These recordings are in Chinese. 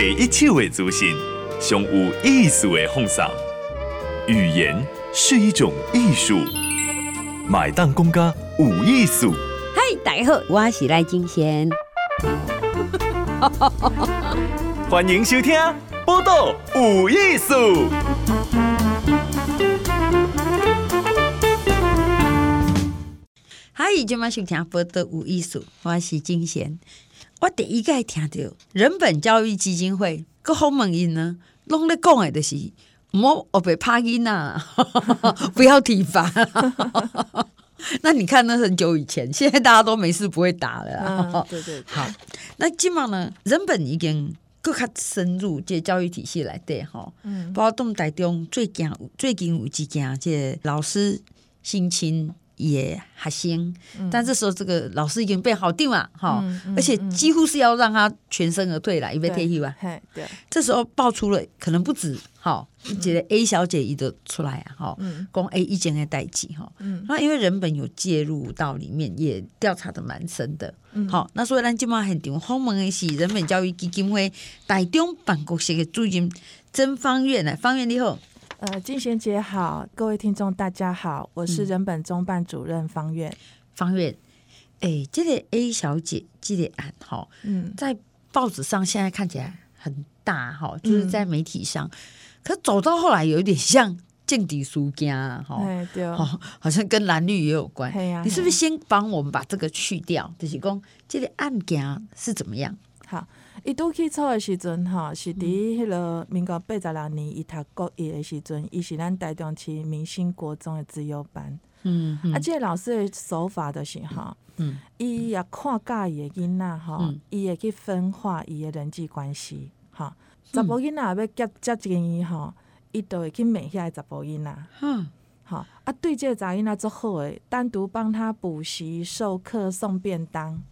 第一手的资讯，上有意思的放送。语言是一种艺术，买单公家有艺术。嗨，大家好，我是赖金贤。欢迎收听《报道有艺术》。嗨，今晚收听《报道有艺术》，我是金贤。我第一个听到人本教育基金会各方面人呢，拢咧讲的就是，唔好学被拍囡呐，不要体罚。那你看，那很久以前，现在大家都没事不会打了。嗯、对对，对，好，那今嘛呢，人本已经更加深入这教育体系来对哈。嗯，包括东台中最近最近有几件，这老师性侵。也还行，但这时候这个老师已经被好定了哈，而且几乎是要让他全身而退了，因为退休啊。对，这时候爆出了可能不止哈，觉得 A 小姐一个出来啊哈，讲 A 一件的代志哈，那因为人本有介入到里面，也调查的蛮深的。好，那所以咱今晚很重要，访问的是人本教育基金会台中办公室的主任曾方苑呢，方苑你好。呃，金贤姐好，各位听众大家好，我是人本中办主任芳苑。芳苑，哎，这个 A 小姐这个案哈，嗯，在报纸上现在看起来很大哈，就是在媒体上，嗯、可走到后来有一点像见底输家哈，对，好像跟蓝绿也有关。啊、你是不是先帮我们把这个去掉？就是讲这个案件是怎么样？好。伊拄起初的时阵，吼，是伫迄落民国八十六年，伊读国一的时阵，伊是咱台中市明星国中的自由班。嗯，嗯。啊，这个老师的手法就是吼，嗯，伊也看介意的囡仔，吼，伊会去分化伊的人际关系，吼，查甫囡仔要接接近伊，吼，伊就会去骂遐个查甫囡仔。嗯，好啊，对这个查囡仔足好诶，单独帮他补习、授课、送便当。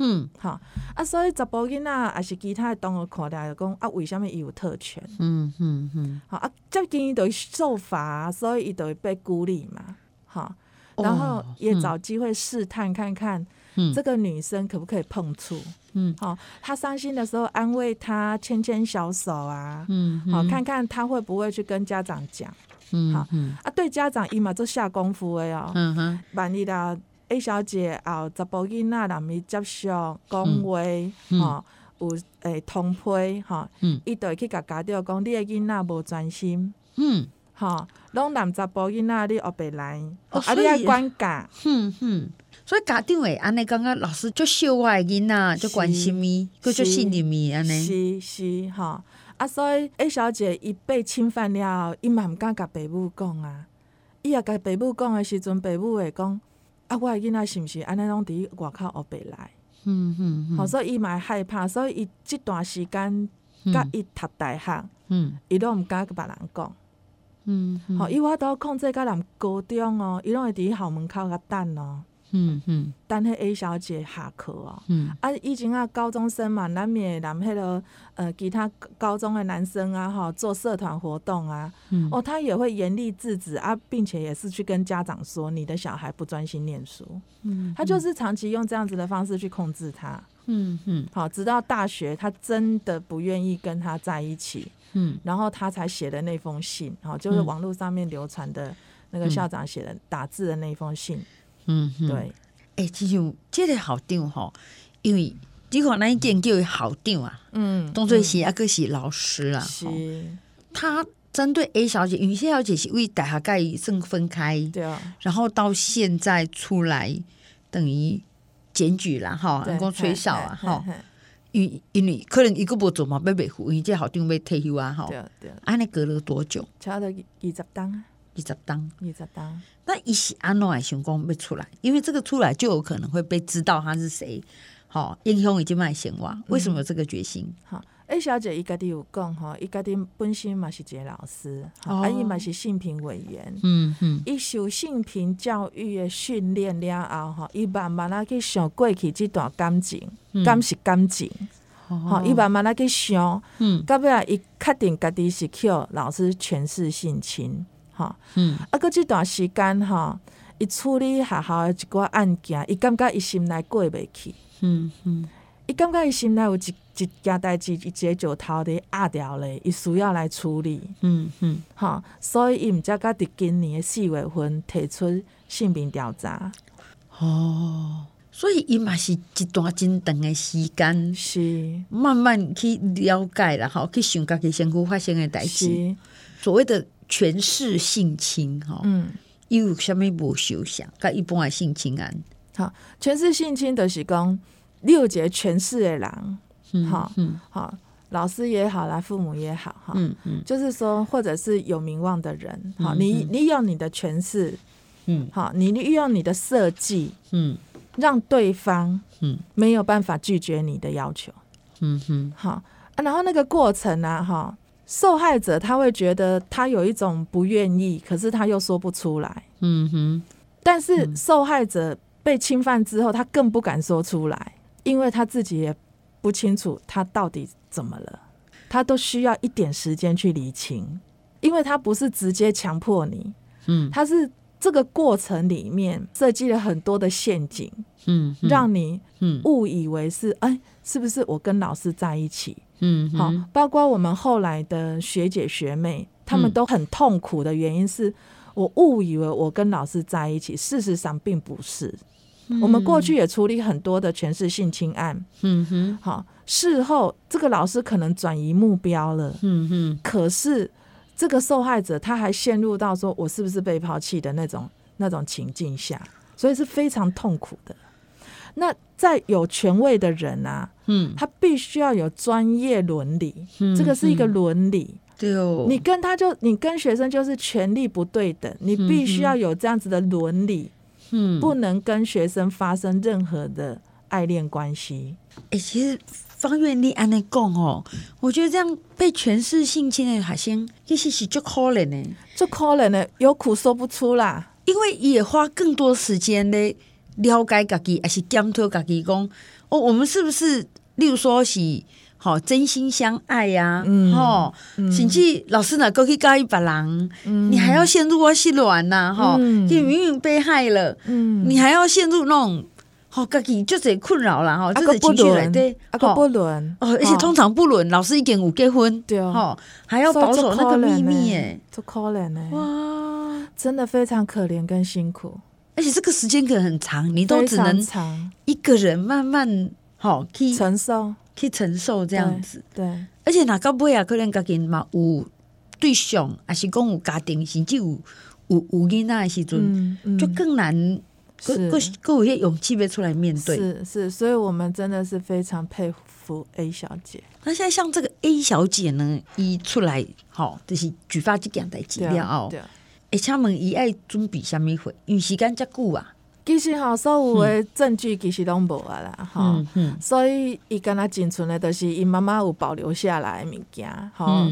哦。嗯，好啊，所以查甫囡仔也是其他的同学看来讲啊，为什么伊有特权？嗯嗯嗯，好啊，接近伊就会受罚，所以伊就会被孤立嘛，好，然后也找机会试探看看，嗯这个女生可不可以碰触？嗯，好，她伤心的时候安慰她，牵牵小手啊，嗯，好，看看她会不会去跟家长讲，嗯，好，啊，对家长伊嘛做下功夫的哦，嗯哼，万一啦。A 小姐后，查甫囡仔人咪接受讲话，吼有诶通批，吼，伊就会去甲家长讲，你诶囡仔无专心，嗯，吼，拢男查甫囡仔你学袂来，啊，你爱管教，嗯嗯，所以家长会安尼感觉老师就秀我诶囡仔，就关心咪，佮就信任咪安尼，是是吼，啊，所以 A 小姐伊被侵犯了，伊嘛毋敢甲爸母讲啊，伊也甲爸母讲诶时阵，爸母会讲。啊，我的囡仔是毋是安尼拢伫外口学袂来？嗯嗯，好，所以伊嘛害怕，所以伊即段时间甲伊读大学，嗯，伊拢毋敢甲别人讲，嗯，好，伊我都控制甲人高中哦，伊拢会伫校门口甲等哦。嗯嗯，但迄 A 小姐下课哦，嗯，啊，以前啊高中生嘛，难免男迄个呃其他高中的男生啊，哈，做社团活动啊，嗯，哦，他也会严厉制止啊，并且也是去跟家长说，你的小孩不专心念书，嗯，他就是长期用这样子的方式去控制他，嗯嗯，好，直到大学他真的不愿意跟他在一起，嗯，然后他才写的那封信，好，就是网络上面流传的那个校长写的打字的那封信。嗯，对，哎、欸，其实这个校长吼，因为你看那一件叫校长啊，嗯，当作是啊个是老师啊，是，他针对 A 小姐，因为 A 小姐是为大学盖生分开，对啊，然后到现在出来等于检举啦哈，能够吹哨啊哈，因因为可能一个不做嘛被维护，因为这校长被退休啊哈，对对啊，安尼隔了多久？差不多二十当。二十当，二十当。那一是安诺爱想讲要出来，因为这个出来就有可能会被知道他是谁。好，英雄已经卖闲话，为什么有这个决心？好，A 小姐伊家己有讲吼，伊家己本身嘛是一个老师，啊伊嘛是性平委员。嗯嗯，伊受性平教育的训练了后，吼，伊慢慢啊去想过去这段感情，感是感情。吼，伊慢慢啊去想，嗯，到尾啊，伊确定家己是去老师诠释性侵。哈，嗯，啊，搁即段时间哈，伊处理学校的一寡案件，伊感觉伊心内过袂去，嗯嗯，伊感觉伊心内有一一件代志，一个石头伫压掉咧，伊需要来处理。嗯嗯，哈，所以伊毋则甲伫今年诶四月份提出性病调查。哦，所以伊嘛是一段真长诶时间，是慢慢去了解啦，吼，去想家己身躯发生诶代志。所谓的权势性侵，哈，嗯，伊有啥物无受想，甲一般诶性侵案，好，权势性侵就是讲。六节权势的人，好，好，老师也好啦，父母也好，哈，嗯嗯，就是说，或者是有名望的人，好，你你用你的权势，嗯，好，你利用你的设计，嗯，让对方，嗯，没有办法拒绝你的要求，嗯哼，好，然后那个过程呢，哈，受害者他会觉得他有一种不愿意，可是他又说不出来，嗯哼，但是受害者被侵犯之后，他更不敢说出来。因为他自己也不清楚他到底怎么了，他都需要一点时间去理清，因为他不是直接强迫你，嗯，他是这个过程里面设计了很多的陷阱，嗯，让你误以为是哎，是不是我跟老师在一起，嗯，好，包括我们后来的学姐学妹，他们都很痛苦的原因是我误以为我跟老师在一起，事实上并不是。我们过去也处理很多的全是性侵案，嗯哼，好，事后这个老师可能转移目标了，嗯哼，可是这个受害者他还陷入到说我是不是被抛弃的那种那种情境下，所以是非常痛苦的。那在有权位的人啊，嗯，他必须要有专业伦理，这个是一个伦理，对哦，你跟他就你跟学生就是权力不对等，你必须要有这样子的伦理。嗯，不能跟学生发生任何的爱恋关系。哎、欸，其实芳苑你安内讲哦，我觉得这样被权势性侵的学生其实是就可怜呢，就可怜呢，有苦说不出啦。因为也花更多时间来了解自己，还是检讨自己，讲哦，我们是不是，例如说是。好，真心相爱呀，哈，甚至老师呢，过去教一别人，你还要陷入我心软呐，哈，你明明被害了，你还要陷入那种，好，自己就是困扰了，哈，这个情绪来对，啊个不伦，哦，而且通常不伦，老师已经有结婚，对。哦，还要保守那个秘密，哎，这可怜哎，哇，真的非常可怜跟辛苦，而且这个时间可能很长，你都只能一个人慢慢好去承受。去承受这样子，对，对，而且那到尾啊，可能家己嘛有对象，还是讲有家庭，甚至有有有囡仔的时阵，嗯嗯、就更难，各各有些勇气别出来面对。是是，所以我们真的是非常佩服 A 小姐。那现在像这个 A 小姐呢，一出来，好，就是举发这件代志了哦。哎，请问伊爱准备啥物货？因为时间遮久啊。其实吼，所有的证据其实拢无啊啦，吼、嗯，嗯、所以伊敢若仅存的，都是伊妈妈有保留下来的物件，吼、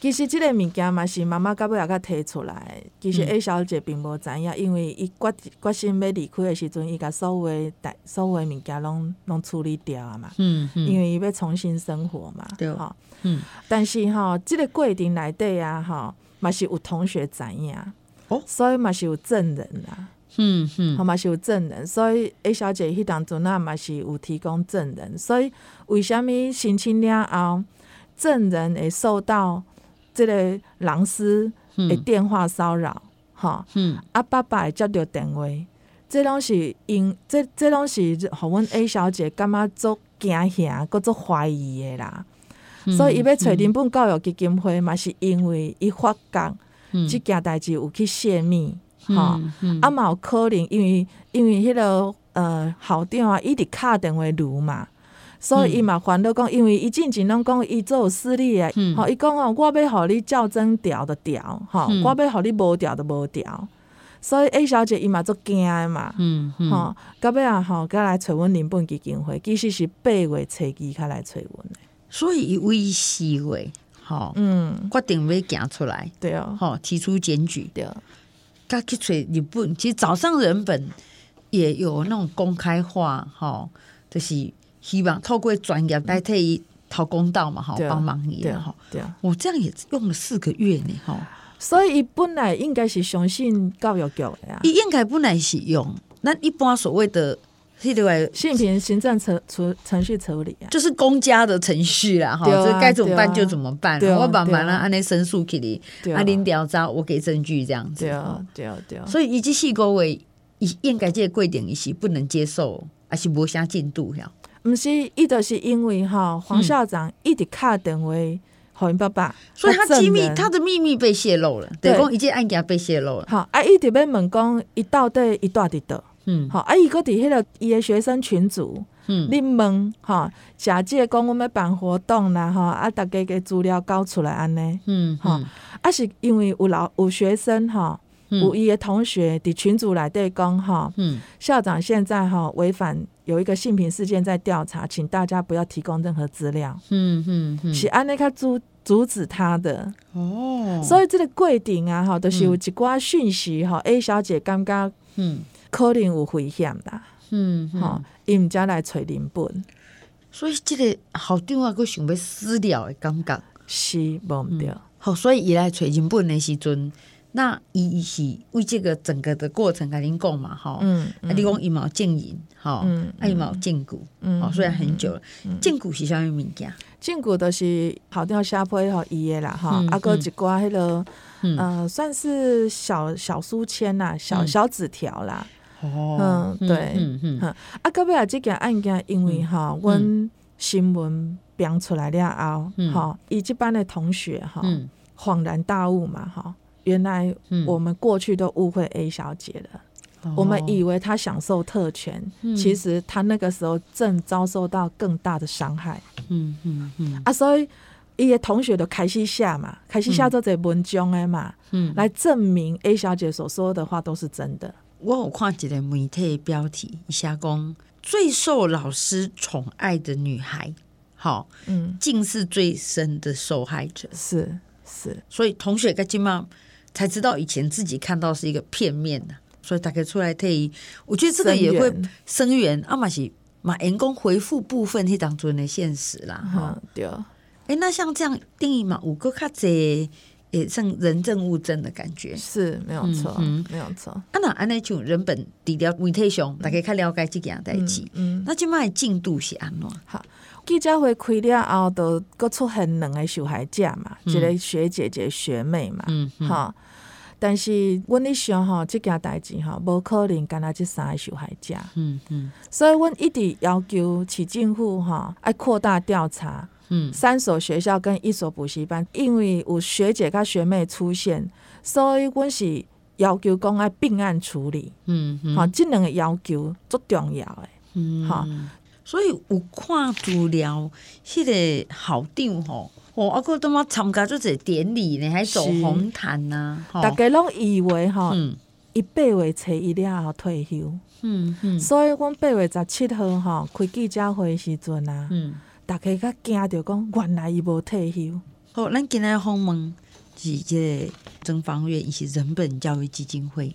其实即个物件嘛是妈妈到尾也甲提出来。其实 A 小姐并无知影，因为伊决决心要离开的时阵，伊甲所有的代所有的物件拢拢处理掉啊嘛，嗯嗯、因为伊要重新生活嘛，对，吼，嗯，但是哈，这个过程内底啊，吼，嘛是有同学知影，哦，所以嘛是有证人啦。嗯嗯，好嘛是有证人，所以 A 小姐迄当阵那嘛是有提供证人，所以为什物申请了后，证人会受到即个老师的电话骚扰，吼，嗯，啊爸爸会接到电话，这拢是因这这拢是互阮 A 小姐感觉足惊吓，搁足怀疑的啦，嗯、所以伊要找人本教育基金会嘛，是因为伊发觉这件代志有去泄密。吼，啊嘛有可能，因为因为迄个呃校长啊，一直敲电话录嘛，所以伊嘛烦恼讲，因为伊进前拢讲伊做有私利诶，吼伊讲吼，我要互你较真调的调，吼，我要互你无调的无调，所以 A 小姐伊嘛足惊诶嘛，嗯吼，到尾啊吼，甲来找阮林本基金会，其实是八月初几佮来找阮诶，所以伊为四月，吼，嗯，决定要行出来，对啊，吼，提出检举，对。他去找日本，其实早上人本也有那种公开化，哈，就是希望透过专业代替讨公道嘛，哈，帮忙你，哈，对啊，我这样也用了四个月呢，哈，所以本来应该是相信教育局的呀，应该本来是用那一般所谓的是对，性平行政程程程序处理啊，就是公家的程序啦，哈，这该怎么办就怎么办。我把完了按那申诉给你，啊，您调查，我给证据这样子。对啊，对啊，对啊。所以以及细沟为以应该这个规定，一些不能接受，还是无啥进度呀？不是，伊就是因为哈，黄校长一直卡电话。好，爸爸，所以他机密，他的秘密被泄露了，对，讲一件案件被泄露了。好，啊，伊直要问讲，伊到底伊住伫倒？嗯，好，啊，伊搁伫迄个伊的学生群组，嗯，你问，吼，假借讲我们办活动啦，吼，啊，大家嘅资料交出来安尼，嗯，哈，啊，是因为有老有学生哈，有伊的同学伫群组内底讲哈，嗯，校长现在哈违反有一个性平事件在调查，请大家不要提供任何资料，嗯嗯嗯，是安尼较阻阻止他的哦，所以这个规定啊，哈，都是有一寡讯息哈，A 小姐感觉嗯，可能有危险啦，嗯，吼，伊毋则来找林本，所以即个校长啊，佫想要私了的感觉。是无毋对，好，所以伊来找林本的时阵。那伊是为这个整个的过程，甲恁讲嘛，吼，嗯，啊，你讲伊嘛有证人，吼，嗯，啊，伊嘛有证据，嗯，哦，虽然很久了，证据是啥物物件？证据都是校长写批互伊的啦，哈，啊，搁一寡迄个，呃，算是小小书签啦，小小纸条啦，哦，嗯，对，嗯嗯，啊，到尾啊，这件案件因为哈，阮新闻编出来了后，哈，伊这班的同学哈，恍然大悟嘛，哈。原来我们过去都误会 A 小姐了，嗯、我们以为她享受特权，哦、其实她那个时候正遭受到更大的伤害。嗯嗯嗯。啊，所以伊些同学都开始下嘛，开始写这些文章的嘛，嗯，来证明 A 小姐所说的话都是真的。我有看一个媒体标题，一下讲最受老师宠爱的女孩，好，嗯，竟是最深的受害者。是是，所以同学跟金妈。才知道以前自己看到是一个片面的，所以大概出来退役，我觉得这个也会声援阿玛西马员工回复部分去当中的现实啦。哈、嗯，对。哎，那像这样定义嘛，五个卡贼也像人证物证的感觉，是没有错，嗯，没有错。啊，那安那种人本低调媒体上，大家较了解这件代志。嗯，那今卖进度是安怎？好，记者会开了后，都各出现两个受害者嘛，一个学姐姐、学妹嘛，嗯，好。但是，阮咧想吼，即件代志吼，无可能干那即三个受害者。嗯嗯，所以，阮一直要求市政府吼，爱扩大调查。嗯，三所学校跟一所补习班，因为有学姐跟学妹出现，所以阮是要求讲爱并案处理。嗯嗯，好，这两个要求足重要诶。嗯，好，所以有看资料，迄个校长吼。哦，阿哥他妈参加做这典礼呢，还走红毯呐、啊，大家拢以为哈，伊八月初一了后退休，嗯嗯，所以阮八月十七号哈开记者会时阵啊，嗯，大家较惊着讲，原来伊无退休。好，咱今日访问是这个曾方月，伊是人本教育基金会，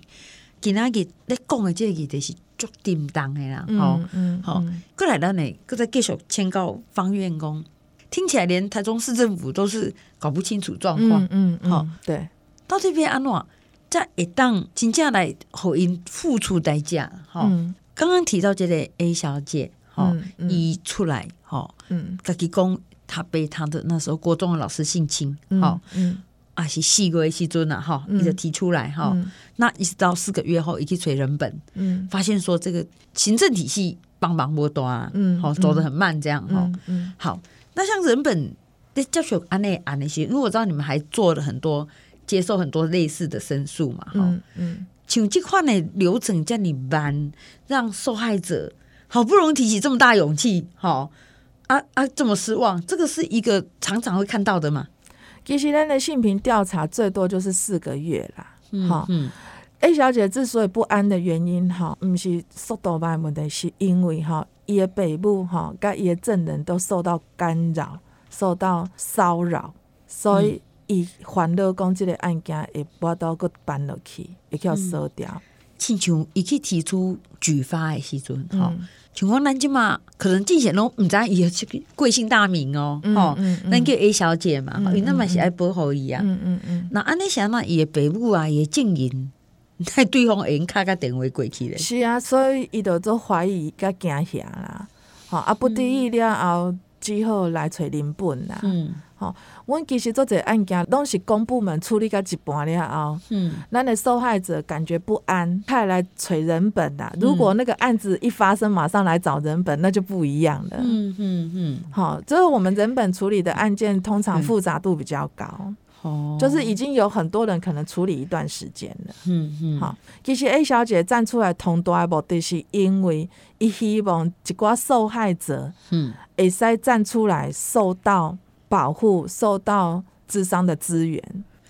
今仔日咧讲的即个议题是足叮当的啦，好，嗯，好，过来咱呢，搁再继续请教方院讲。听起来连台中市政府都是搞不清楚状况，嗯，嗯，好、嗯，对，到这边安怎？再一档真正来互因付出代价，哈、嗯，刚刚提到这个 A 小姐，哈、嗯，一、嗯、出来，哈，嗯，自己讲他被他的那时候国中的老师性侵，哈、嗯，嗯，啊是四个月时阵呐，哈，一直提出来，哈、嗯，那一直到四个月后，一去催人本，嗯，发现说这个行政体系帮忙不多啊，嗯，好，走得很慢，这样，哈、嗯，嗯，好。那像人本的教学安内啊那些，因为我知道你们还做了很多，接受很多类似的申诉嘛，哈、嗯，嗯，请这块的流程叫你办，让受害者好不容易提起这么大勇气，好，啊啊这么失望，这个是一个常常会看到的嘛。其实咱的性平调查最多就是四个月啦，哈、嗯，嗯，A 小姐之所以不安的原因，哈，不是速度慢问题，是因为哈。伊的北母哈，甲伊的证人都受到干扰，受到骚扰，所以伊烦恼讲即个案件会无都搁办落去，会叫收掉。亲像伊去提出举发的时阵，吼、嗯，像讲咱即嘛，可能之前拢毋知伊个贵姓大名哦，吼、嗯，咱、嗯、叫 A 小姐嘛，因为那嘛是爱保护伊啊，嗯嗯嗯。那安尼想嘛伊的爸母啊，伊的证人 那对方会用卡个电话过去咧。是啊，所以伊就做怀疑甲惊吓啦。吼啊，不得已了后，只好来找人本啦。嗯。好，阮其实做这案件，拢是公部门处理到一半了后，嗯，咱的受害者感觉不安，派来找人本啦。如果那个案子一发生，马上来找人本，那就不一样了。嗯嗯嗯。好，就是我们人本处理的案件，通常复杂度比较高。哦，就是已经有很多人可能处理一段时间了。嗯嗯。好，其实 A 小姐站出来同大的目的是因为，伊希望一寡受害者，嗯，会使站出来受到。保护受到智商的资源，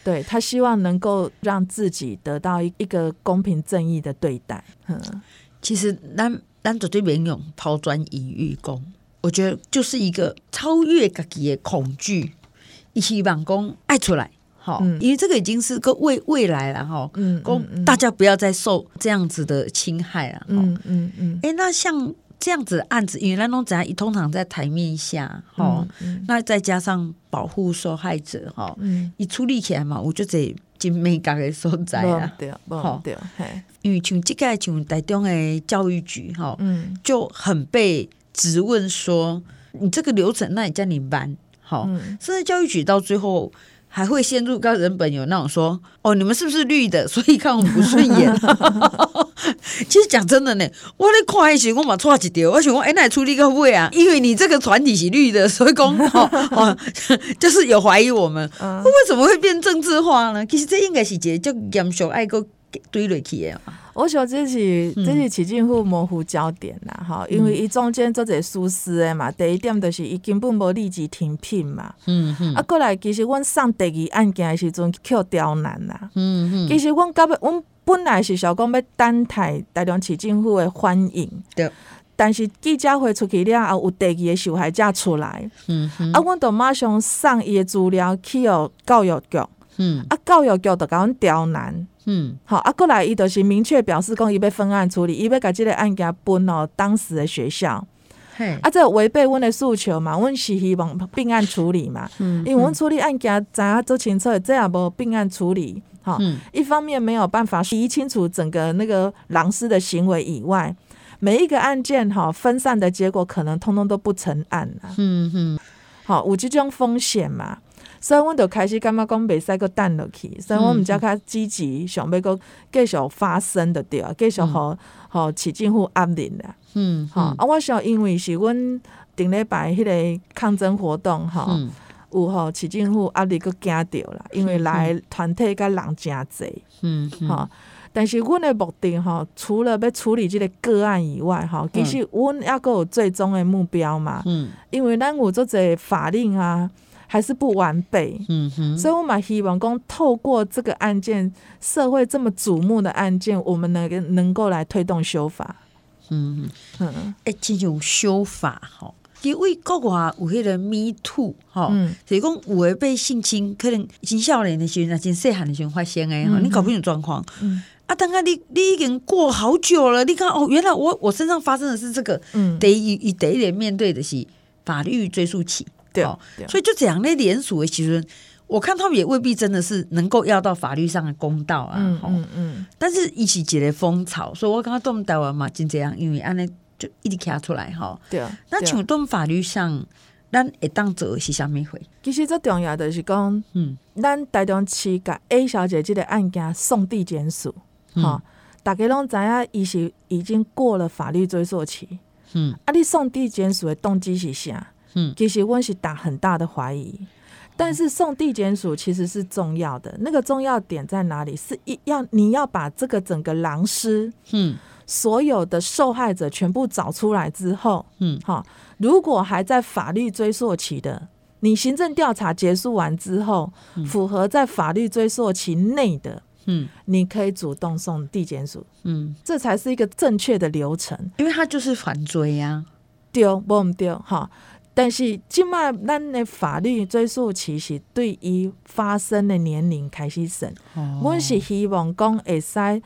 对，他希望能够让自己得到一一个公平正义的对待。嗯，其实咱咱绝对免用抛砖引玉讲，我觉得就是一个超越自己的恐惧，一起把工爱出来，好、嗯，因为这个已经是个未未来了哈。嗯，供大家不要再受这样子的侵害了。嗯嗯嗯。哎、欸，那像。这样子的案子，因为那种怎样，一通常在台面下，哈、那再加上保护受害者，哈、嗯，一处理起来嘛，我就得真没感的所在啊，对啊，对，因为像这个像台中的教育局，哈，嗯，就很被质问说，你这个流程，那你叫你办，好，甚至教育局到最后。还会陷入跟人本有那种说哦，你们是不是绿的？所以看我们不顺眼。其实讲真的呢，我咧看一时我嘛错一条，我想讲哎，那处理个会啊？因为你这个团体是绿的，所以讲 哦哦，就是有怀疑我们，嗯、为什么会变政治化呢？其实这应该是一个就严肃爱个堆落去的。我想这是这是市政府模糊焦点啦，吼、嗯，因为伊中间做者疏失的嘛。第一点就是伊根本无立即停聘嘛，嗯嗯，啊，过来其实阮上第二案件的时阵去刁难啦，嗯嗯，其实阮甲阮本来是想讲要等待台中市政府的反应，对，但是记者会出去了后，有第二个受害者出来，嗯嗯，啊，阮就马上送伊的资料去予教育局，嗯，啊，教育局就甲阮刁难。嗯，好啊，过来伊就是明确表示讲伊要分案处理，伊要甲即个案件分哦当时的学校，嘿，啊，这违背阮的诉求嘛，阮是希望并案处理嘛，嗯，因为阮处理案件知影做清楚，这也无并案处理，哈，嗯，一方面没有办法理清楚整个那个老师的行为以外，每一个案件哈分散的结果可能通通都不成案了，嗯嗯，好，有这种风险嘛。所以，阮就开始感觉讲袂使阁等落去，所以我毋则较积极，想要阁继续发生的对啊，继续互互市政府压力啦。嗯，吼、嗯、啊，我想因为是阮顶礼拜迄个抗争活动吼、嗯，有吼市政府压力阁惊着啦，因为来团体甲人诚济。嗯，好，但是阮的目的吼，除了要处理即个个案以外吼，其实阮抑阁有最终的目标嘛。嗯，因为咱有做者法令啊。还是不完备，嗯哼，所以我蛮希望讲透过这个案件，社会这么瞩目的案件，我们能能够来推动修法，嗯嗯，哎，这种修法哈，因为国外有迄个 Me Too 哈，所以讲有的被性侵，可能青少年的时候，那真细汉的时候发生的哈，你搞不清楚状况，嗯，啊，等下你你已经过好久了，你看哦，原来我我身上发生的是这个，嗯，得一得一点面对的是法律追诉期。对，对，所以就这样那连锁，其实我看他们也未必真的是能够要到法律上的公道啊。嗯嗯，嗯，但是一起解了风潮，所以我刚刚动台湾嘛，就这样，因为安尼就一直卡出来哈。对啊，那请动法律上，咱会当做是啥物会？其实最重要的是讲，嗯，咱台中市甲 A 小姐这个案件送地检署，哈、嗯，大家拢知影，伊是已经过了法律追溯期。嗯，啊，你送地检署的动机是啥？嗯，其实我是打很大的怀疑，但是送地检署其实是重要的。那个重要点在哪里？是一要你要把这个整个狼师，嗯，所有的受害者全部找出来之后，嗯，好，如果还在法律追溯期的，你行政调查结束完之后，符合在法律追溯期内的，嗯，你可以主动送地检署，嗯，这才是一个正确的流程，因为它就是反追呀，丢不丢哈？但是，即卖咱的法律追溯期是对于发生的年龄开始审。我、哦、是希望讲，会使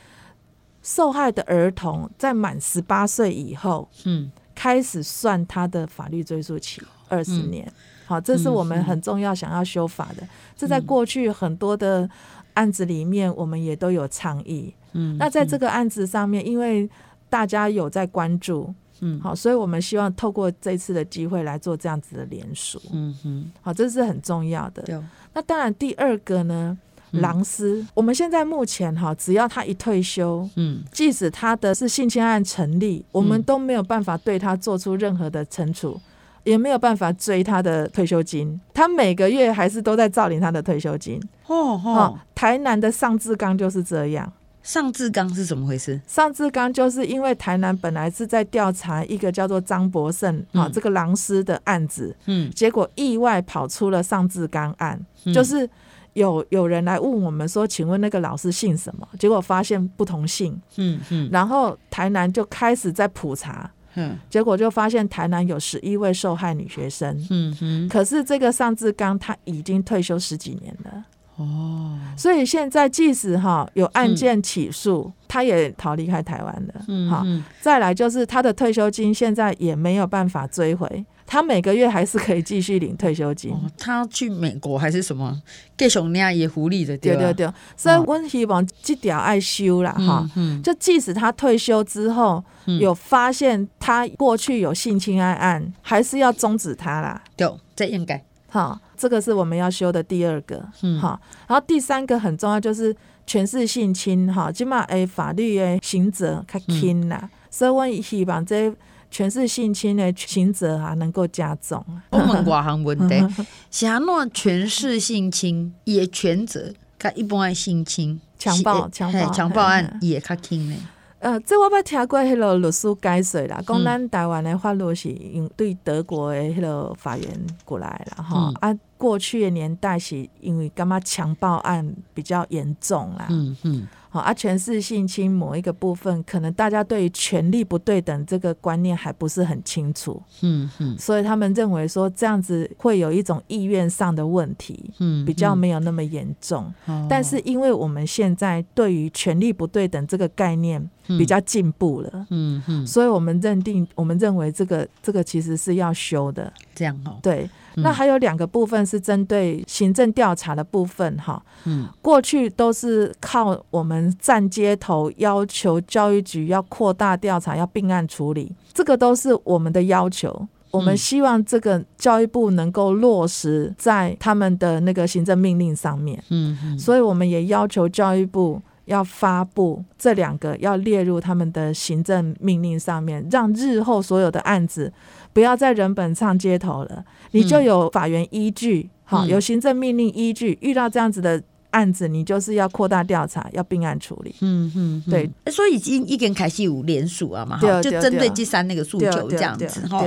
受害的儿童在满十八岁以后，嗯，开始算他的法律追溯期二十年。好、嗯，这是我们很重要想要修法的。嗯、这在过去很多的案子里面，我们也都有倡议。嗯，那在这个案子上面，因为大家有在关注，嗯，好，所以我们希望透过这次的机会来做这样子的联署，嗯哼，好，这是很重要的。那当然第二个呢，狼师，嗯、我们现在目前哈，只要他一退休，嗯，即使他的是性侵案成立，我们都没有办法对他做出任何的惩处。也没有办法追他的退休金，他每个月还是都在照领他的退休金。哦哦，台南的尚志刚就是这样。尚志刚是怎么回事？尚志刚就是因为台南本来是在调查一个叫做张博胜啊、嗯、这个狼师的案子，嗯，结果意外跑出了尚志刚案，嗯、就是有有人来问我们说，请问那个老师姓什么？结果发现不同姓，嗯嗯，然后台南就开始在普查。嗯，结果就发现台南有十一位受害女学生。嗯哼，可是这个尚志刚他已经退休十几年了。哦，所以现在即使哈有案件起诉，嗯、他也逃离开台湾了。嗯，好，再来就是他的退休金现在也没有办法追回。他每个月还是可以继续领退休金。哦、他去美国还是什么？继续领也狐狸的对，对对对。所以我希望这条爱修啦哈。嗯。就即使他退休之后，嗯、有发现他过去有性侵害案，案，还是要终止他啦。对，这应该。好，这个是我们要修的第二个。嗯。好，然后第三个很重要，就是权势性侵哈，起码诶法律诶刑责较轻啦。嗯、所以我希望这。权势性侵的刑责啊，能够加重。我问外行问题，像那权势性侵也全责，跟一般的性侵、强暴、强暴、强暴案也较轻呢。呃，这我捌听过迄个律师解释啦，讲咱台湾的法律是用对德国的迄个法院过来啦，吼、嗯、啊，过去的年代是因为感觉强暴案比较严重啦。嗯嗯。好啊，权势性侵某一个部分，可能大家对于权力不对等这个观念还不是很清楚，嗯嗯，所以他们认为说这样子会有一种意愿上的问题，嗯，比较没有那么严重。但是因为我们现在对于权力不对等这个概念比较进步了，嗯嗯，所以我们认定，我们认为这个这个其实是要修的，这样哦，对。那还有两个部分是针对行政调查的部分哈，嗯，过去都是靠我们站街头要求教育局要扩大调查，要并案处理，这个都是我们的要求。我们希望这个教育部能够落实在他们的那个行政命令上面，嗯，所以我们也要求教育部要发布这两个要列入他们的行政命令上面，让日后所有的案子。不要在人本上街头了，你就有法院依据，好、嗯，有行政命令依据。遇到这样子的案子，你就是要扩大调查，要并案处理。嗯嗯，对。所以已经已经开始有联署了嘛，哈，就针对第三那个诉求这样子哈。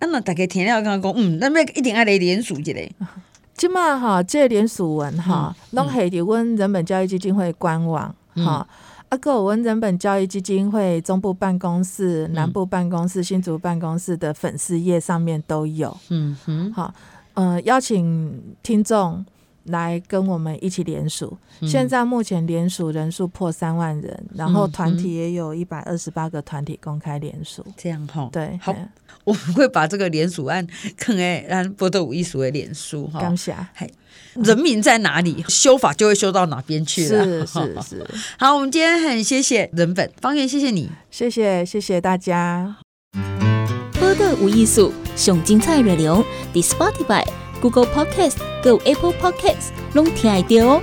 那么大家听了刚刚讲，嗯，那么一定要来联署一下。今嘛哈，这连署文哈，拢系伫阮人本教育基金会官网哈。啊，个我们人本教育基金会中部办公室、南部办公室、新竹办公室的粉丝页上面都有。嗯哼，好，呃，邀请听众来跟我们一起联署。嗯、现在目前联署人数破三万人，然后团体也有一百二十八个团体公开联署。这样哈，对，好，我们会把这个联署案坑哎，让波特五艺术的联署哈。感谢。人民在哪里，修法就会修到哪边去了。是 是是。好，我们今天很谢谢人本方圆，谢谢你，谢谢谢谢大家。播的无艺术，上精彩内容，The Spotify、Google Podcast、Go Apple Podcasts，拢听得到哦。